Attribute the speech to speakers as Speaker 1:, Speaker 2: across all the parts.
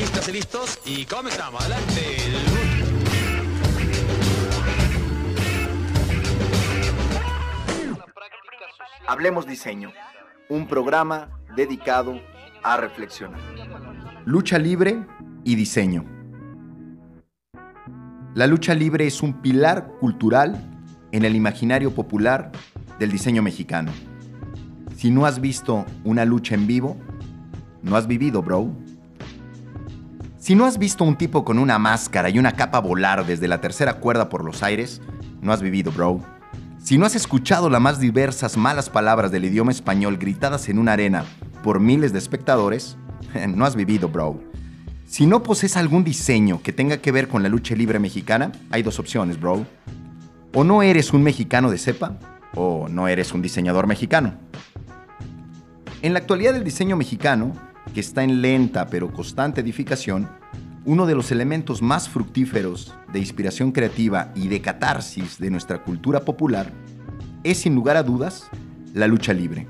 Speaker 1: Listas y listos y comenzamos. Adelante.
Speaker 2: Hablemos Diseño, un programa dedicado a reflexionar. Lucha libre y diseño. La lucha libre es un pilar cultural en el imaginario popular del diseño mexicano. Si no has visto una lucha en vivo, no has vivido, bro. Si no has visto un tipo con una máscara y una capa volar desde la tercera cuerda por los aires, no has vivido, bro. Si no has escuchado las más diversas malas palabras del idioma español gritadas en una arena por miles de espectadores, no has vivido, bro. Si no posees algún diseño que tenga que ver con la lucha libre mexicana, hay dos opciones, bro. O no eres un mexicano de cepa, o no eres un diseñador mexicano. En la actualidad del diseño mexicano, que está en lenta pero constante edificación, uno de los elementos más fructíferos de inspiración creativa y de catarsis de nuestra cultura popular es sin lugar a dudas la lucha libre.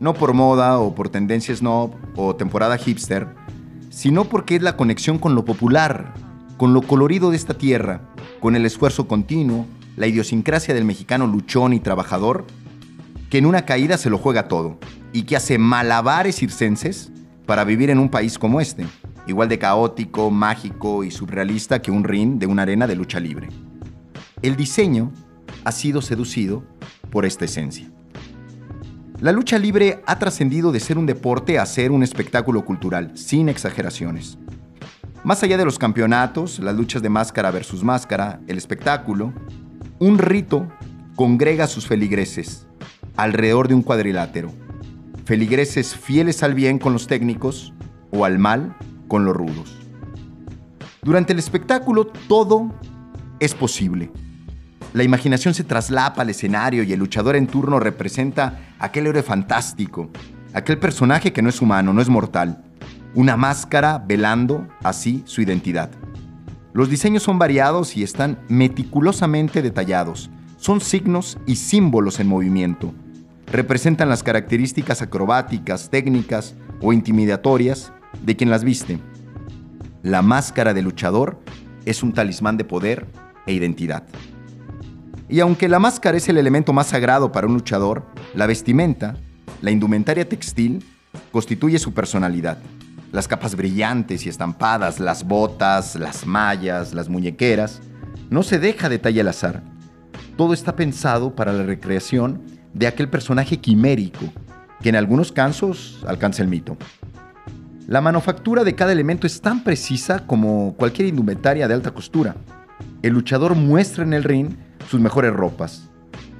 Speaker 2: No por moda o por tendencia snob o temporada hipster, sino porque es la conexión con lo popular, con lo colorido de esta tierra, con el esfuerzo continuo, la idiosincrasia del mexicano luchón y trabajador, que en una caída se lo juega todo y que hace malabares circenses para vivir en un país como este igual de caótico, mágico y surrealista que un ring de una arena de lucha libre. El diseño ha sido seducido por esta esencia. La lucha libre ha trascendido de ser un deporte a ser un espectáculo cultural, sin exageraciones. Más allá de los campeonatos, las luchas de máscara versus máscara, el espectáculo, un rito congrega a sus feligreses alrededor de un cuadrilátero. Feligreses fieles al bien con los técnicos o al mal con los rudos. Durante el espectáculo todo es posible. La imaginación se traslapa al escenario y el luchador en turno representa aquel héroe fantástico, aquel personaje que no es humano, no es mortal, una máscara velando así su identidad. Los diseños son variados y están meticulosamente detallados. Son signos y símbolos en movimiento. Representan las características acrobáticas, técnicas o intimidatorias de quien las viste. La máscara de luchador es un talismán de poder e identidad. Y aunque la máscara es el elemento más sagrado para un luchador, la vestimenta, la indumentaria textil, constituye su personalidad. Las capas brillantes y estampadas, las botas, las mallas, las muñequeras, no se deja detalle al azar. Todo está pensado para la recreación de aquel personaje quimérico, que en algunos casos alcanza el mito. La manufactura de cada elemento es tan precisa como cualquier indumentaria de alta costura. El luchador muestra en el ring sus mejores ropas.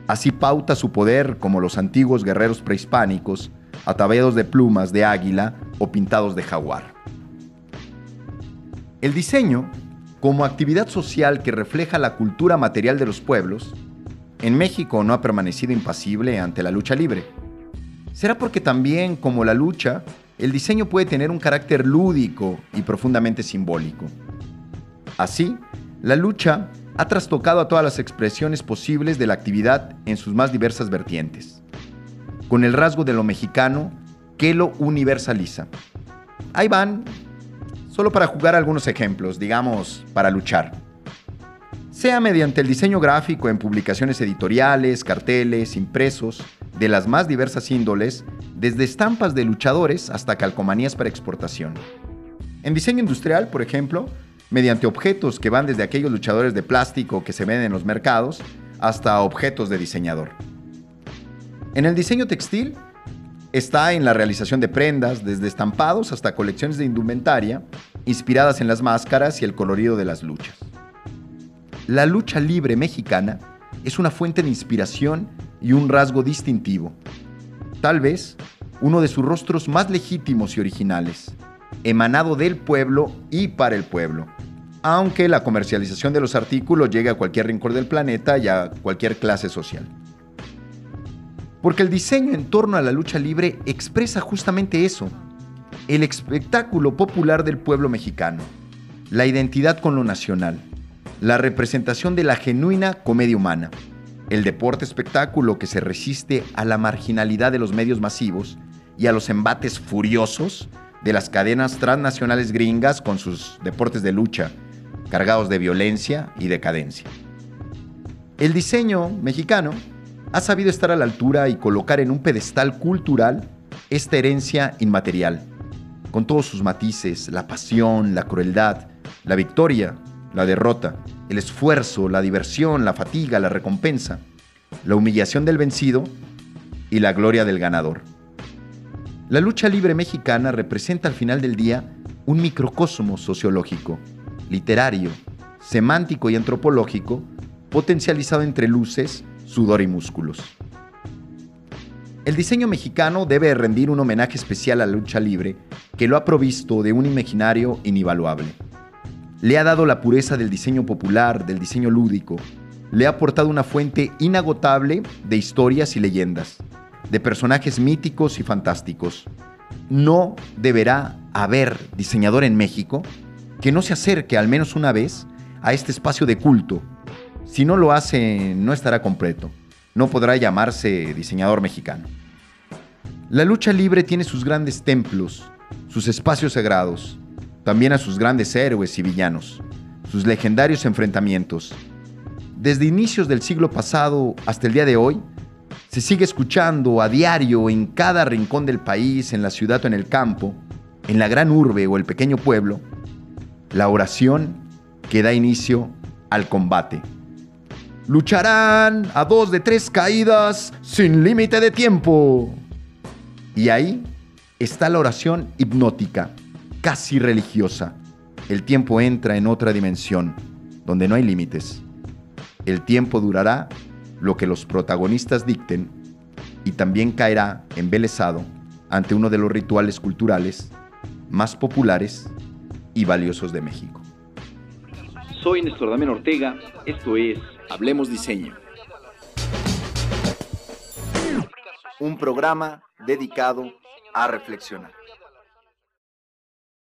Speaker 2: Así pauta su poder como los antiguos guerreros prehispánicos, ataviados de plumas de águila o pintados de jaguar. El diseño, como actividad social que refleja la cultura material de los pueblos, en México no ha permanecido impasible ante la lucha libre. ¿Será porque también, como la lucha, el diseño puede tener un carácter lúdico y profundamente simbólico. Así, la lucha ha trastocado a todas las expresiones posibles de la actividad en sus más diversas vertientes, con el rasgo de lo mexicano que lo universaliza. Ahí van, solo para jugar algunos ejemplos, digamos, para luchar. Sea mediante el diseño gráfico en publicaciones editoriales, carteles, impresos, de las más diversas índoles, desde estampas de luchadores hasta calcomanías para exportación. En diseño industrial, por ejemplo, mediante objetos que van desde aquellos luchadores de plástico que se ven en los mercados hasta objetos de diseñador. En el diseño textil está en la realización de prendas, desde estampados hasta colecciones de indumentaria inspiradas en las máscaras y el colorido de las luchas. La lucha libre mexicana es una fuente de inspiración y un rasgo distintivo, tal vez uno de sus rostros más legítimos y originales, emanado del pueblo y para el pueblo, aunque la comercialización de los artículos llegue a cualquier rincón del planeta y a cualquier clase social. Porque el diseño en torno a la lucha libre expresa justamente eso, el espectáculo popular del pueblo mexicano, la identidad con lo nacional, la representación de la genuina comedia humana el deporte espectáculo que se resiste a la marginalidad de los medios masivos y a los embates furiosos de las cadenas transnacionales gringas con sus deportes de lucha, cargados de violencia y decadencia. El diseño mexicano ha sabido estar a la altura y colocar en un pedestal cultural esta herencia inmaterial, con todos sus matices, la pasión, la crueldad, la victoria, la derrota, el esfuerzo, la diversión, la fatiga, la recompensa, la humillación del vencido y la gloria del ganador. La lucha libre mexicana representa al final del día un microcosmo sociológico, literario, semántico y antropológico, potencializado entre luces, sudor y músculos. El diseño mexicano debe rendir un homenaje especial a la lucha libre que lo ha provisto de un imaginario invaluable. Le ha dado la pureza del diseño popular, del diseño lúdico. Le ha aportado una fuente inagotable de historias y leyendas, de personajes míticos y fantásticos. No deberá haber diseñador en México que no se acerque al menos una vez a este espacio de culto. Si no lo hace, no estará completo. No podrá llamarse diseñador mexicano. La lucha libre tiene sus grandes templos, sus espacios sagrados, también a sus grandes héroes y villanos, sus legendarios enfrentamientos. Desde inicios del siglo pasado hasta el día de hoy, se sigue escuchando a diario en cada rincón del país, en la ciudad o en el campo, en la gran urbe o el pequeño pueblo, la oración que da inicio al combate. Lucharán a dos de tres caídas sin límite de tiempo. Y ahí está la oración hipnótica casi religiosa. El tiempo entra en otra dimensión, donde no hay límites. El tiempo durará lo que los protagonistas dicten y también caerá embelesado ante uno de los rituales culturales más populares y valiosos de México.
Speaker 3: Soy Néstor Damián Ortega, esto es
Speaker 2: Hablemos Diseño. Un programa dedicado a reflexionar.